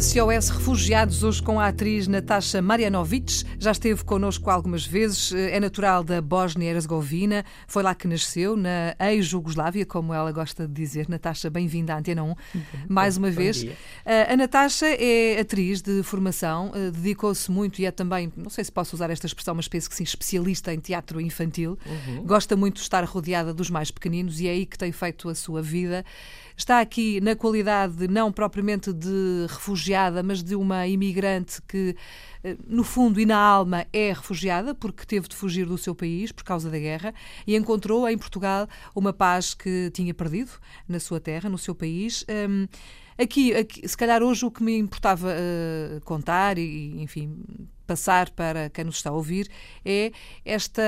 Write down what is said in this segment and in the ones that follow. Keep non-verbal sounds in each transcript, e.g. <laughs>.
SOS Refugiados, hoje com a atriz Natasha Marianovic. Já esteve connosco algumas vezes, é natural da Bósnia-Herzegovina, foi lá que nasceu, na ex-Jugoslávia, como ela gosta de dizer. Natasha, bem-vinda à Antena 1, mais uma vez. A Natasha é atriz de formação, eh, dedicou-se muito e é também, não sei se posso usar esta expressão, mas penso que sim, especialista em teatro infantil. Uhum. Gosta muito de estar rodeada dos mais pequeninos e é aí que tem feito a sua vida está aqui na qualidade não propriamente de refugiada, mas de uma imigrante que, eh, no fundo e na alma, é refugiada porque teve de fugir do seu país por causa da guerra e encontrou em Portugal uma paz que tinha perdido na sua terra, no seu país. Um, Aqui, aqui, se calhar hoje o que me importava uh, contar e, enfim, passar para quem nos está a ouvir é esta,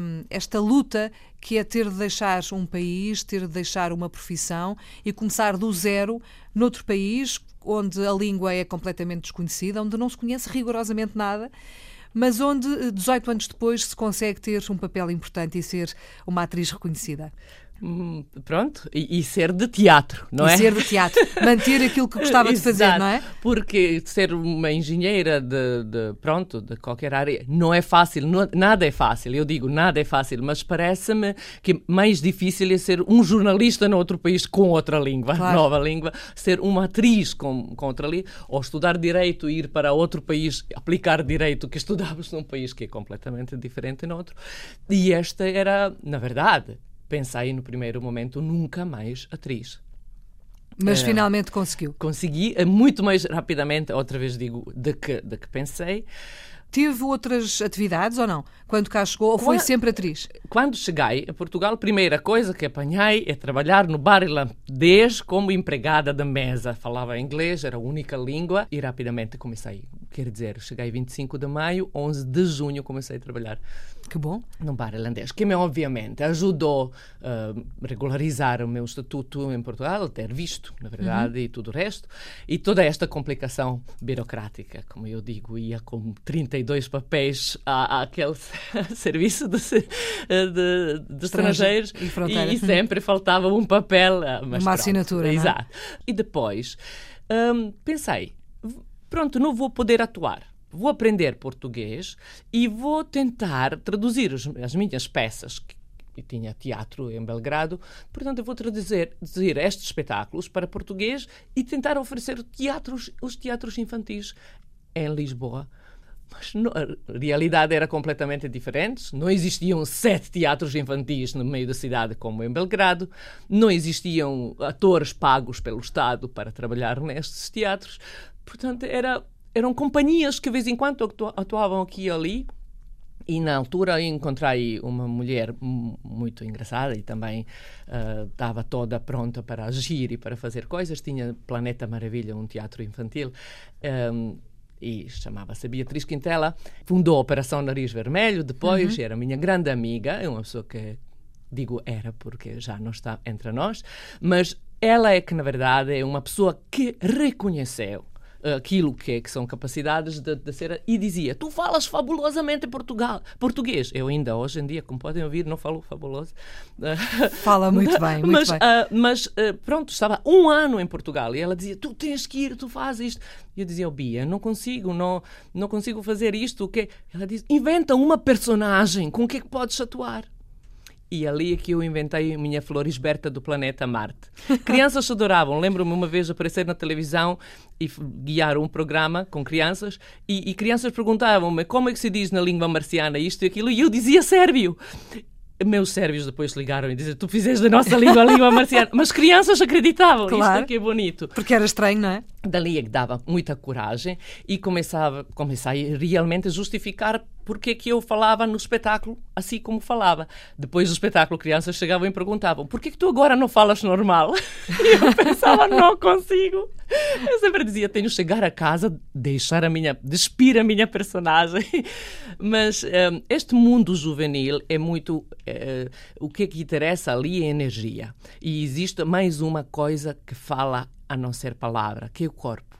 um, esta luta que é ter de deixar um país, ter de deixar uma profissão e começar do zero noutro país onde a língua é completamente desconhecida, onde não se conhece rigorosamente nada mas onde 18 anos depois se consegue ter um papel importante e ser uma atriz reconhecida. Hum, pronto, e, e, ser de teatro, não e é? ser de teatro, <laughs> manter aquilo que gostava de fazer, não é? Porque ser uma engenheira de, de, pronto, de qualquer área, não é fácil, não, nada é fácil, eu digo nada é fácil, mas parece-me que mais difícil é ser um jornalista noutro país com outra língua, claro. nova língua, ser uma atriz com, com outra língua, ou estudar direito e ir para outro país, aplicar direito que estudávamos num país que é completamente diferente no outro. E esta era, na verdade, pensei no primeiro momento nunca mais atriz. Mas uh, finalmente conseguiu. Consegui, eh, muito mais rapidamente, outra vez digo, de que, de que pensei. Teve outras atividades ou não? Quando cá chegou, ou foi sempre atriz? Quando cheguei a Portugal, a primeira coisa que apanhei é trabalhar no bar irlandês como empregada da mesa. Falava inglês, era a única língua e rapidamente comecei. Quer dizer, cheguei 25 de maio, 11 de junho comecei a trabalhar que bom. Num bar irlandês, que me obviamente ajudou a uh, regularizar o meu estatuto em Portugal, ter visto, na verdade, uhum. e tudo o resto. E toda esta complicação burocrática, como eu digo, ia com 32 papéis à, àquele <laughs> serviço de, de, de estrangeiros e, e, e, sempre faltava um papel. Ah, Uma pronto, assinatura. É? Exato. É? E depois um, pensei, pronto, não vou poder atuar vou aprender português e vou tentar traduzir as minhas peças, e tinha teatro em Belgrado, portanto eu vou traduzir, traduzir estes espetáculos para português e tentar oferecer teatros, os teatros infantis em Lisboa. Mas no, a realidade era completamente diferente. Não existiam sete teatros infantis no meio da cidade como em Belgrado. Não existiam atores pagos pelo Estado para trabalhar nestes teatros. Portanto, era eram companhias que de vez em quando atuavam aqui e ali. E na altura encontrei uma mulher muito engraçada e também uh, estava toda pronta para agir e para fazer coisas. Tinha Planeta Maravilha, um teatro infantil. Um, e chamava-se Beatriz Quintela. Fundou a Operação Nariz Vermelho, depois uhum. era minha grande amiga, é uma pessoa que digo era porque já não está entre nós, mas ela é que na verdade é uma pessoa que reconheceu aquilo que, é, que são capacidades de, de, ser. E dizia: Tu falas fabulosamente Portugal, português. Eu ainda hoje em dia, como podem ouvir, não falo fabuloso. Fala muito bem, muito mas, bem. Uh, mas uh, pronto, estava um ano em Portugal e ela dizia: Tu tens que ir, tu fazes isto. E eu dizia: oh, Bia, não consigo, não, não consigo fazer isto. O quê? Ela diz: Inventa uma personagem com que é que podes atuar. E ali é que eu inventei a minha Florisberta do planeta Marte. Crianças <laughs> adoravam. Lembro-me uma vez aparecer na televisão e guiar um programa com crianças e, e crianças perguntavam-me como é que se diz na língua marciana isto e aquilo e eu dizia sérvio meus sérvios depois ligaram e disseram tu fizeste da nossa língua a língua marciana. Mas crianças acreditavam. Claro. Isto é que é bonito. Porque era estranho, não é? Dali é que dava muita coragem e começava, comecei realmente a justificar porque é que eu falava no espetáculo assim como falava. Depois do espetáculo, crianças chegavam e perguntavam por que, que tu agora não falas normal? <laughs> E eu pensava, não consigo. Eu sempre dizia, tenho que chegar a casa, deixar a minha, despir a minha personagem. <laughs> Mas um, eh, este mundo juvenil é muito... Uh, o que é que interessa ali é energia. E existe mais uma coisa que fala a não ser palavra, que é o corpo.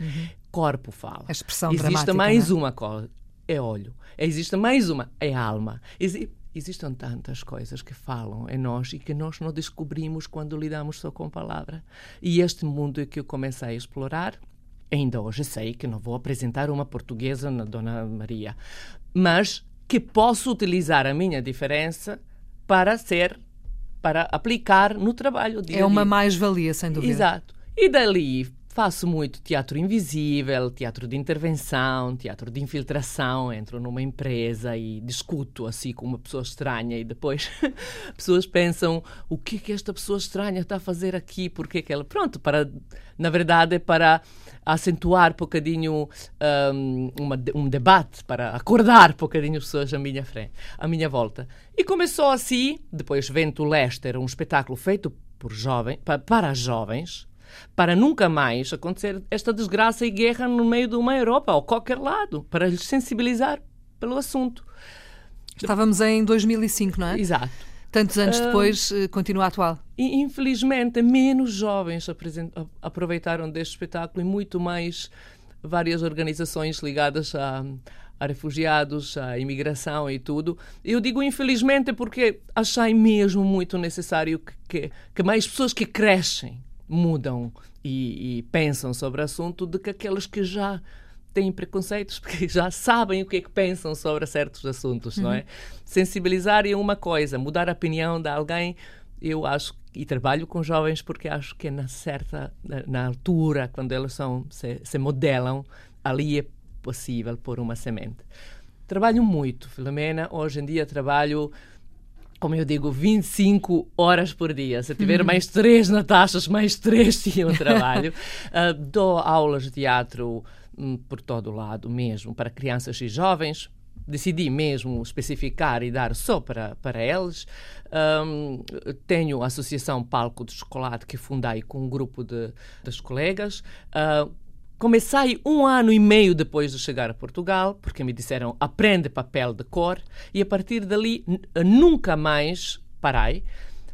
Uhum. Corpo fala. A expressão Existe mais é? uma coisa, é olho. Existe mais uma, é alma. Existe, existem tantas coisas que falam em nós e que nós não descobrimos quando lidamos só com palavra. E este mundo é que eu comecei a explorar ainda hoje sei que não vou apresentar uma portuguesa na Dona Maria, mas que posso utilizar a minha diferença para ser, para aplicar no trabalho. Dia é uma mais-valia, sem dúvida. Exato. E dali Faço muito teatro invisível, teatro de intervenção, teatro de infiltração. Entro numa empresa e discuto assim com uma pessoa estranha e depois <laughs> pessoas pensam o que é que esta pessoa estranha está a fazer aqui, porque que ela... Pronto, para, na verdade, para acentuar um bocadinho um, uma, um debate, para acordar um bocadinho as pessoas à minha frente, à minha volta. E começou assim, depois Vento Leste era um espetáculo feito por jovens, para, para jovens, para nunca mais acontecer esta desgraça e guerra no meio de uma Europa ou qualquer lado, para lhes sensibilizar pelo assunto. Estávamos em 2005, não é? Exato. Tantos anos uh, depois, uh, continua atual. Infelizmente, menos jovens aproveitaram deste espetáculo e muito mais várias organizações ligadas a, a refugiados, a imigração e tudo. Eu digo infelizmente porque achei mesmo muito necessário que, que, que mais pessoas que crescem mudam e, e pensam sobre o assunto do que aqueles que já têm preconceitos, <laughs> porque já sabem o que é que pensam sobre certos assuntos, uhum. não é? Uhum. Sensibilizar é uma coisa, mudar a opinião de alguém, eu acho e trabalho com jovens porque acho que é na certa na, na altura quando eles são se, se modelam ali é possível pôr uma semente. Trabalho muito, Filomena. Hoje em dia trabalho como eu digo, 25 horas por dia. Se tiver mais três Natachas, mais três <laughs> tinham trabalho. uh, <laughs> dou aulas de teatro um, por todo o lado mesmo, para crianças e jovens. Decidi mesmo especificar e dar só para, para eles. Um, tenho a Associação Palco de Chocolate que fundei com um grupo de, de colegas. Uh, Comecei um ano e meio depois de chegar a Portugal, porque me disseram aprende papel de cor, e a partir dali nunca mais parei,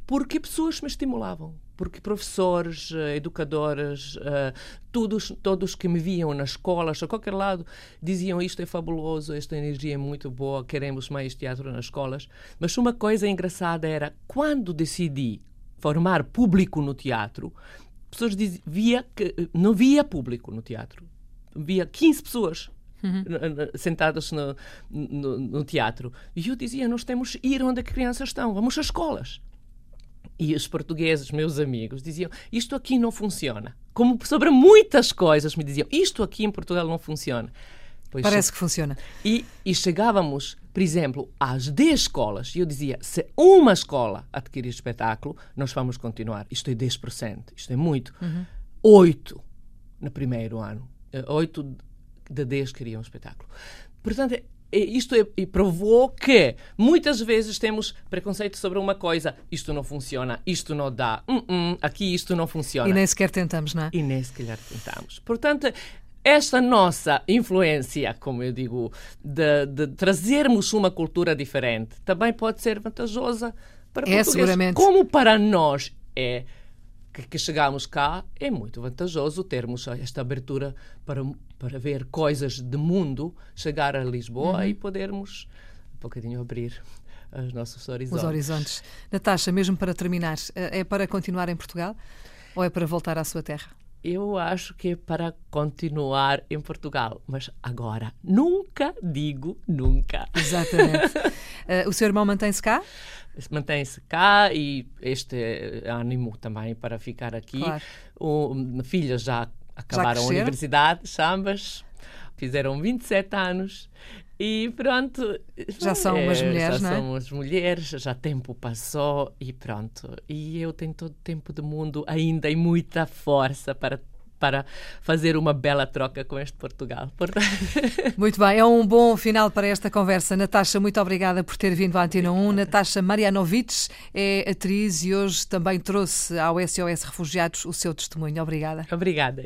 porque pessoas me estimulavam. Porque professores, eh, educadoras, eh, todos, todos que me viam nas escolas, a qualquer lado, diziam isto é fabuloso, esta energia é muito boa, queremos mais teatro nas escolas. Mas uma coisa engraçada era, quando decidi formar público no teatro, pessoas diziam, via que não via público no teatro. Via 15 pessoas uhum. sentadas no, no, no, teatro. E eu dizia: Nós temos que ir onde as crianças estão, vamos às escolas. E os portugueses, meus amigos, diziam: Isto aqui não funciona. Como sobre muitas coisas me diziam: Isto aqui em Portugal não funciona. Pois Parece que funciona. E, e, chegávamos, por exemplo, às 10 escolas e eu dizia: se uma escola adquirir espetáculo, nós vamos continuar. Isto é 10%, isto é muito. Uhum. 8 no primeiro ano. 8 eh, de 10 queriam espetáculo. Portanto, é, é, isto é, e provou que muitas vezes temos preconceito sobre uma coisa, isto não funciona, isto não dá, uh -uh, aqui isto não funciona. E nem sequer tentamos, não é? E nem sequer tentamos. Portanto, esta nossa influência, como eu digo, de, de, trazermos uma cultura diferente, também pode ser vantajosa para é, seguramente. Como para nós é que, que chegamos cá, é muito vantajoso termos esta abertura para, para ver coisas do mundo, chegar a Lisboa uhum. e podermos um bocadinho abrir os nossos horizontes. Os horizontes. Natasha, mesmo para terminar, é para continuar em Portugal ou é para voltar à sua terra? Eu acho que é para continuar em Portugal, mas agora nunca digo nunca. Exatamente. uh, <laughs> o seu irmão mantém-se cá? Mantém-se cá e este ânimo também para ficar aqui. Claro. O, filhas já acabaram já a universidade, ambas, fizeram 27 anos e pronto. Já são umas é, mulheres, já não é? são umas mulheres, já tempo passou e pronto. E eu tenho todo o tempo do mundo ainda e muita força para para fazer uma bela troca com este Portugal. <laughs> Muito bem, é um bom final para esta conversa. Natasha, muito obrigada por ter vindo à Antena 1. Natasha Marianovic é atriz e hoje também trouxe ao SOS Refugiados o seu testemunho. Obrigada. Obrigada.